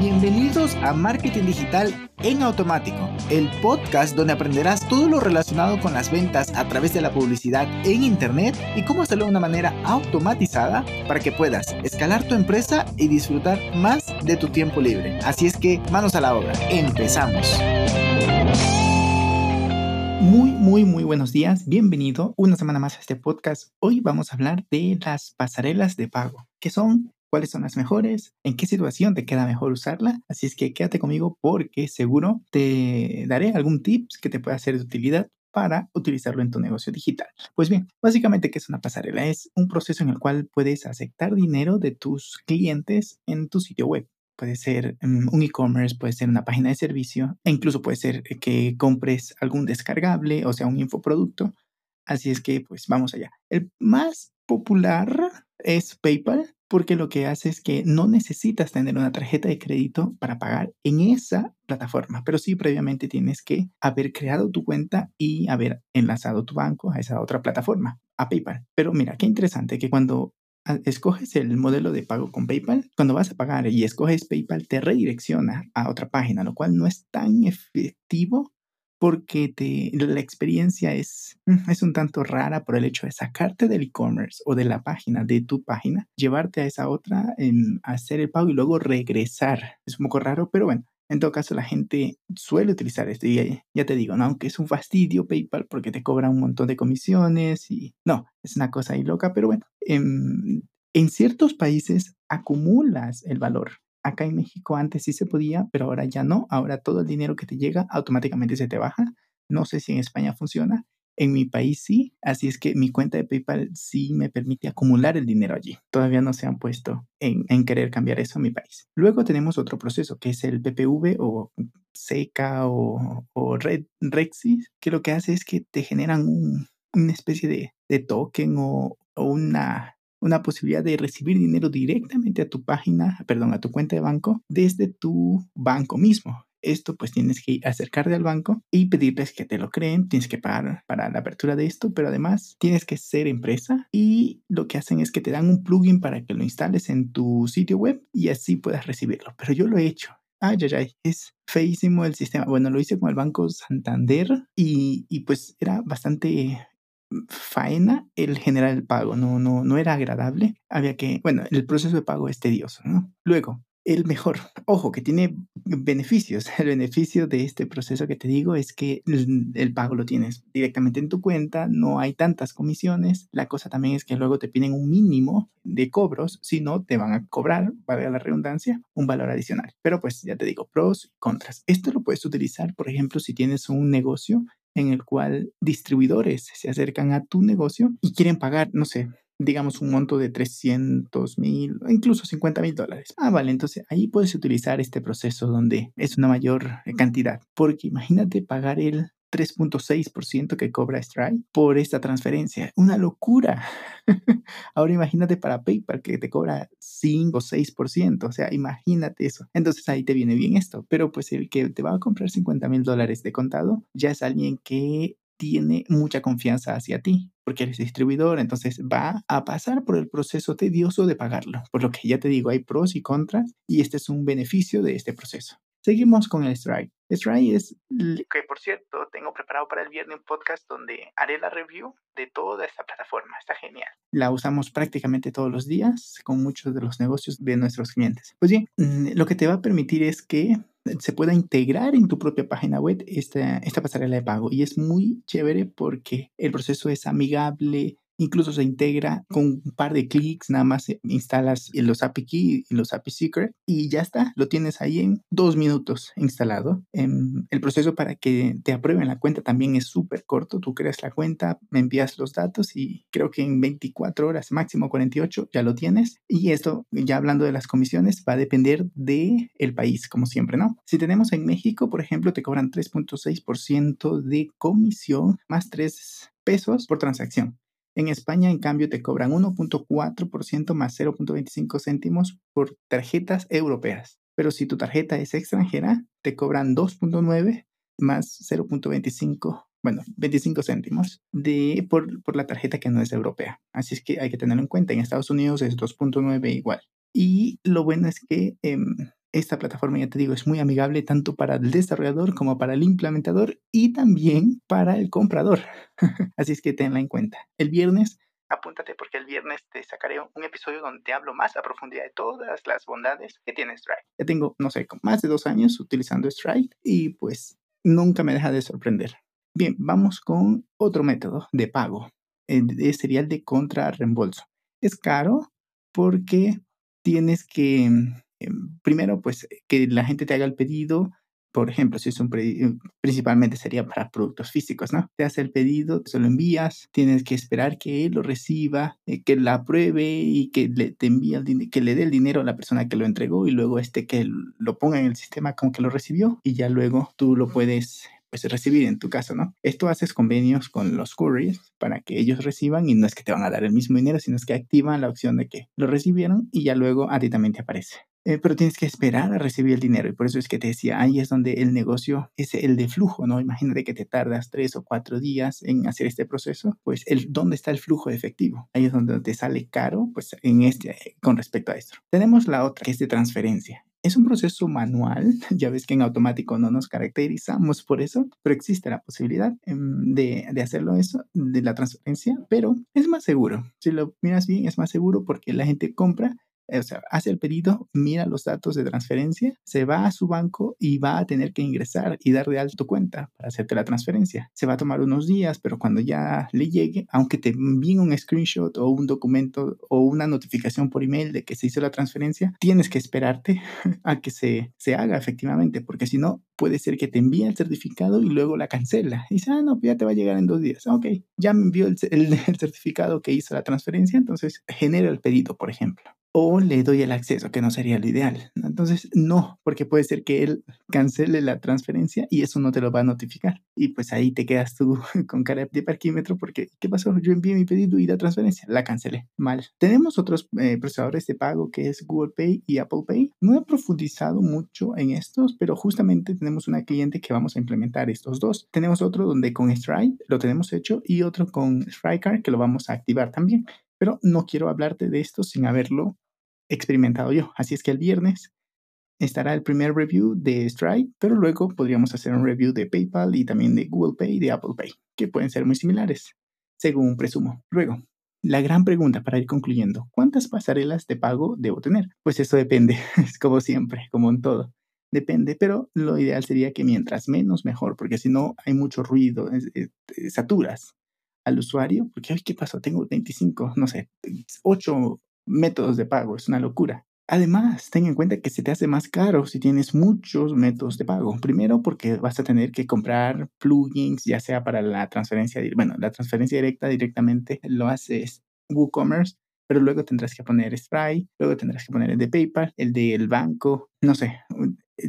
Bienvenidos a Marketing Digital en Automático, el podcast donde aprenderás todo lo relacionado con las ventas a través de la publicidad en Internet y cómo hacerlo de una manera automatizada para que puedas escalar tu empresa y disfrutar más de tu tiempo libre. Así es que manos a la obra, empezamos. Muy, muy, muy buenos días. Bienvenido una semana más a este podcast. Hoy vamos a hablar de las pasarelas de pago, que son cuáles son las mejores, en qué situación te queda mejor usarla. Así es que quédate conmigo porque seguro te daré algún tips que te pueda ser de utilidad para utilizarlo en tu negocio digital. Pues bien, básicamente, ¿qué es una pasarela? Es un proceso en el cual puedes aceptar dinero de tus clientes en tu sitio web. Puede ser mm, un e-commerce, puede ser una página de servicio, e incluso puede ser que compres algún descargable, o sea, un infoproducto. Así es que, pues vamos allá. El más popular es PayPal, porque lo que hace es que no necesitas tener una tarjeta de crédito para pagar en esa plataforma, pero sí previamente tienes que haber creado tu cuenta y haber enlazado tu banco a esa otra plataforma, a PayPal. Pero mira, qué interesante que cuando ah, escoges el modelo de pago con PayPal, cuando vas a pagar y escoges PayPal, te redirecciona a otra página, lo cual no es tan efectivo porque te, la experiencia es, mm, es un tanto rara por el hecho de sacarte del e-commerce o de la página, de tu página, llevarte a esa otra, en hacer el pago y luego regresar. Es un poco raro, pero bueno, en todo caso, la gente suele utilizar esto y ya te digo, ¿no? aunque es un fastidio PayPal porque te cobra un montón de comisiones y no, es una cosa ahí loca, pero bueno, en, en ciertos países acumulas el valor Acá en México antes sí se podía, pero ahora ya no. Ahora todo el dinero que te llega automáticamente se te baja. No sé si en España funciona. En mi país sí, así es que mi cuenta de PayPal sí me permite acumular el dinero allí. Todavía no se han puesto en, querer cambiar eso en mi país. Luego tenemos otro proceso que es el PPV o SECA o, o Red, Rexis, que lo que hace es que te generan una especie de, token o una una posibilidad de recibir dinero directamente a tu página, perdón, a tu cuenta de banco desde tu banco mismo. Esto pues tienes que acercarte al banco y pedirles que te lo creen, tienes que pagar para la apertura de esto, pero además tienes que ser empresa y lo que hacen es que te dan un plugin para que lo instales en tu sitio web y así puedas recibirlo. Pero yo lo he hecho. Ay, ay, ay, es feísimo el sistema. Bueno, lo hice con el Banco Santander y, y pues era bastante faena el generar el pago, no, no, no era agradable. Había que, bueno, el proceso de pago es tedioso. Luego, el mejor, ojo, que tiene beneficios. El beneficio de este proceso que te digo es que el, pago lo tienes directamente en tu cuenta, no hay tantas comisiones. La cosa también es que luego te piden un mínimo de cobros, si no te van a cobrar, valga la redundancia, un valor adicional. Pero pues ya te digo, pros y contras. Esto lo puedes utilizar, por ejemplo, si tienes un negocio en el cual distribuidores se acercan a tu negocio y quieren pagar, no sé, digamos un monto de 300 mil, incluso 50 mil dólares. Ah, vale, entonces ahí puedes utilizar este proceso donde es una mayor cantidad, porque imagínate pagar el 3.6% que cobra Stripe por esta transferencia. Una locura. Ahora imagínate para PayPal que te cobra 5 o 6%. O sea, imagínate eso. Entonces ahí te viene bien esto. Pero pues el que te va a comprar 50 mil dólares de contado ya es alguien que tiene mucha confianza hacia ti porque eres distribuidor, entonces va a pasar por el proceso tedioso de pagarlo. Por lo que ya te digo, hay pros y contras y este es un beneficio de este proceso. Seguimos con el Stripe. Stripe es que, por cierto, tengo preparado para el viernes un podcast donde haré la review de toda esta plataforma. Está genial. La usamos prácticamente todos los días con muchos de los negocios de nuestros clientes. Pues bien, mm, lo que te va a permitir es que se pueda integrar en tu propia página web esta, esta pasarela de pago. Y es muy chévere porque el proceso es amigable, Incluso se integra con un par de clics, nada más instalas los API Key y los API Secret y ya está, lo tienes ahí en dos minutos instalado. Em, el proceso para que te aprueben la cuenta también es súper corto. Tú creas la cuenta, me envías los datos y creo que en 24 horas, máximo 48, ya lo tienes. Y esto, ya hablando de las comisiones, va a depender del el país, como siempre, ¿no? Si tenemos en México, por ejemplo, te cobran 3.6% de comisión más 3 pesos por transacción. En España, en cambio, te cobran 1.4% más 0.25 céntimos por tarjetas europeas. Pero si tu tarjeta es extranjera, te cobran 2.9 más 0.25, bueno, 25 céntimos de, por, por, la tarjeta que no es europea. Así es que hay que tenerlo en cuenta. En Estados Unidos es 2.9 igual. Y lo bueno es que em, esta plataforma, ya te digo, es muy amigable tanto para el desarrollador como para el implementador y también para el comprador. Así es que tenla en cuenta. El viernes apúntate porque el viernes te sacaré un episodio donde te hablo más a profundidad de todas las bondades que tiene Stride. Ya tengo, no sé, más de dos años utilizando Stride y pues nunca me deja de sorprender. Bien, vamos con otro método de pago. sería el de contra reembolso. Es caro porque tienes que, primero, pues que la gente te haga el pedido, por ejemplo, si es un pedido, principalmente sería para productos físicos, ¿no? Te hace el pedido, se lo envías, tienes que esperar que él lo reciba, eh, que la apruebe y que le, te envíe el que le dé el dinero a la persona que lo entregó y luego este que lo ponga en el sistema como que lo recibió y ya luego tú lo puedes pues recibir en tu caso, ¿no? Esto haces convenios con los couriers para que ellos reciban y no es que te van a dar el mismo dinero, sino es que activan la opción de que lo recibieron y ya luego a ti también te aparece. Eh, pero tienes que esperar a recibir el dinero y por eso es que te decía, ahí es donde el negocio es el de flujo, ¿no? Imagínate que te tardas tres o cuatro días en hacer este proceso, pues el, ¿dónde está el flujo de efectivo? Ahí es donde te sale caro, pues en este, con respecto a esto. Tenemos la otra, que es de transferencia. Es un proceso manual, ya ves que en automático no nos caracterizamos por eso, pero existe la posibilidad em, de, de, hacerlo eso, de la transferencia, pero es más seguro. Si lo miras bien, es más seguro porque la gente compra o sea, hace el pedido, mira los datos de transferencia, se va a su banco y va a tener que ingresar y dar de alta tu cuenta para hacerte la transferencia. Se va a tomar unos días, pero cuando ya le llegue, aunque te envíen un screenshot o un documento o una notificación por email de que se hizo la transferencia, tienes que esperarte a que se, se haga efectivamente, porque si no, puede ser que te envíe el certificado y luego la cancela. Y dice, ah, no, ya te va a llegar en dos días. Ok, ya me envió el certificado que hizo la transferencia, entonces genera el pedido, por ejemplo o le doy el acceso, que no sería lo ideal. Entonces, no, porque puede ser que él cancele la transferencia y eso no te lo va a notificar. Y pues ahí te quedas tú con cara de parquímetro porque, ¿qué pasó? Yo envié mi pedido y la transferencia la cancelé. Mal. Tenemos otros eh, procesadores de pago que es Google Pay y Apple Pay. No he profundizado mucho en estos, pero justamente tenemos una cliente que vamos a implementar estos dos. Tenemos otro donde con Stripe lo tenemos hecho y otro con Striker que lo vamos a activar también pero no quiero hablarte de esto sin haberlo experimentado yo. Así es que el viernes estará el primer review de Stripe, pero luego podríamos hacer un review de PayPal y también de Google Pay y de Apple Pay, que pueden ser muy similares, según presumo. Luego, la gran pregunta para ir concluyendo, ¿cuántas pasarelas de pago debo tener? Pues eso depende, es como siempre, como en todo. Depende, pero lo ideal sería que mientras menos mejor, porque si no hay mucho ruido, saturas al usuario, porque, ay, ¿qué pasó? Tengo 25, no sé, 8 métodos de pago, es una locura. Además, ten en cuenta que se te hace más caro si tienes muchos métodos de pago. Primero, porque vas a tener que comprar plugins, ya sea para la transferencia, bueno, la transferencia directa directamente lo haces WooCommerce, pero luego tendrás que poner Stripe, luego tendrás que poner el de PayPal, el del banco, no sé,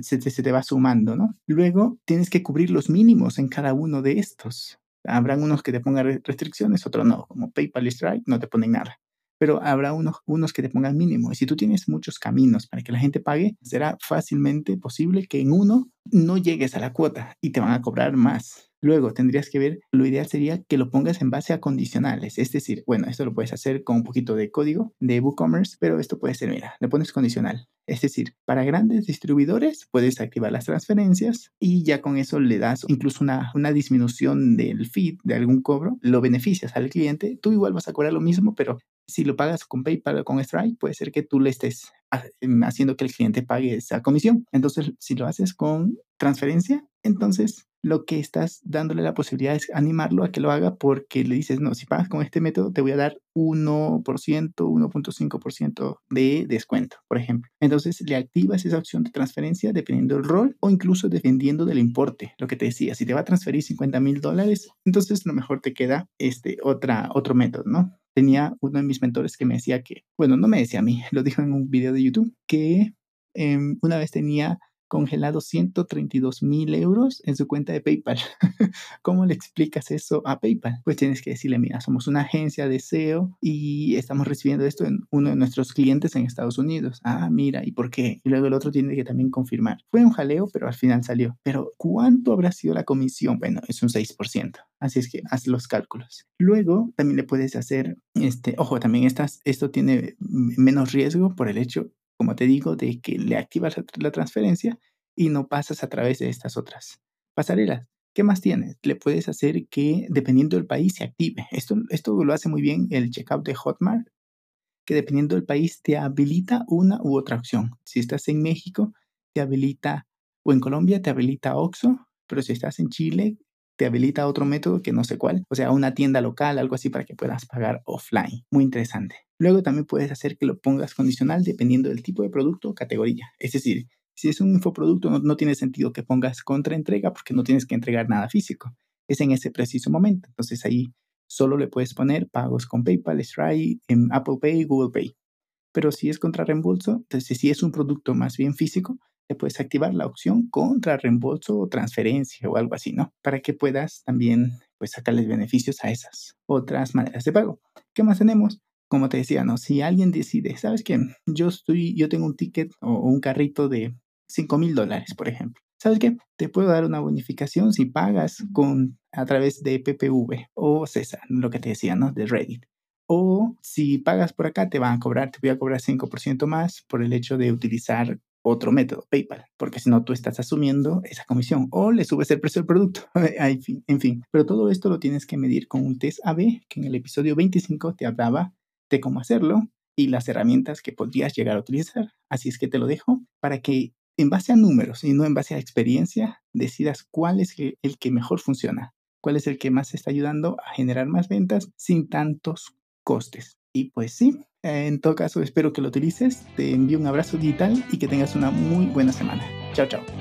se, se te va sumando, ¿no? Luego tienes que cubrir los mínimos en cada uno de estos. Habrán unos que te pongan restricciones, otros no, como PayPal y Stripe no te ponen nada. Pero habrá unos, unos que te pongan mínimo. Y si tú tienes muchos caminos para que la gente pague, será fácilmente posible que en uno no llegues a la cuota y te van a cobrar más. Luego tendrías que ver, lo ideal sería que lo pongas en base a condicionales. Es decir, bueno, esto lo puedes hacer con un poquito de código de WooCommerce, pero esto puede ser, mira, le pones condicional. Es decir, para grandes distribuidores puedes activar las transferencias y ya con eso le das incluso una, una disminución del feed de algún cobro, lo beneficias al cliente. Tú igual vas a cobrar lo mismo, pero si lo pagas con PayPal o con Stripe, puede ser que tú le estés em, haciendo que el cliente pague esa comisión. Entonces, si lo haces con transferencia, entonces lo que estás dándole la posibilidad es animarlo a que lo haga porque le dices, no, si pagas con este método, te voy a dar 1%, 1.5% de descuento, por ejemplo. Entonces le activas esa opción de transferencia dependiendo del rol o incluso dependiendo del importe. Lo que te decía, si te va a transferir 50 mil dólares, entonces lo mejor te queda este otra, otro método, ¿no? Tenía uno de mis mentores que me decía que, bueno, no me decía a mí, lo dijo en un video de YouTube, que em, una vez tenía congelado 132 mil euros en su cuenta de PayPal. ¿Cómo le explicas eso a PayPal? Pues tienes que decirle, mira, somos una agencia de SEO y estamos recibiendo esto en uno de nuestros clientes en Estados Unidos. Ah, mira, ¿y por qué? Y luego el otro tiene que también confirmar. Fue un jaleo, pero al final salió. Pero ¿cuánto habrá sido la comisión? Bueno, es un 6%. Así es que haz los cálculos. Luego también le puedes hacer, este, ojo, también estás, esto tiene menos riesgo por el hecho como te digo, de que le activas la transferencia y no pasas a través de estas otras pasarelas. ¿Qué más tienes? Le puedes hacer que, dependiendo del país, se active. Esto, esto lo hace muy bien el checkout de Hotmart, que dependiendo del país te habilita una u otra opción. Si estás en México, te habilita, o en Colombia, te habilita OXO, pero si estás en Chile, te habilita otro método que no sé cuál, o sea, una tienda local, algo así para que puedas pagar offline. Muy interesante. Luego también puedes hacer que lo pongas condicional dependiendo del tipo de producto o categoría. Es decir, si es un infoproducto, no, no tiene sentido que pongas contraentrega porque no tienes que entregar nada físico. Es en ese preciso momento. Entonces ahí solo le puedes poner pagos con PayPal, Stripe, en Apple Pay, Google Pay. Pero si es contra reembolso, entonces si es un producto más bien físico, puedes activar la opción contra reembolso o transferencia o algo así, ¿no? Para que puedas también pues sacarles beneficios a esas otras maneras de pago. ¿Qué más tenemos? Como te decía, ¿no? Si alguien decide, ¿sabes qué? Yo estoy, yo tengo un ticket o un carrito de 5 mil dólares, por ejemplo. ¿Sabes qué? Te puedo dar una bonificación si pagas con, a través de PPV o César, lo que te decía, ¿no? De Reddit. O si pagas por acá, te van a cobrar, te voy a cobrar 5% más por el hecho de utilizar otro método, PayPal, porque si no tú estás asumiendo esa comisión o le subes el precio del producto. en, fin, en fin, pero todo esto lo tienes que medir con un test AB que en el episodio 25 te hablaba de cómo hacerlo y las herramientas que podrías llegar a utilizar. Así es que te lo dejo para que en base a números y no en base a experiencia decidas cuál es el que mejor funciona, cuál es el que más está ayudando a generar más ventas sin tantos costes. Y pues sí, en todo caso, espero que lo utilices. Te envío un abrazo digital y que tengas una muy buena semana. Chao, chao.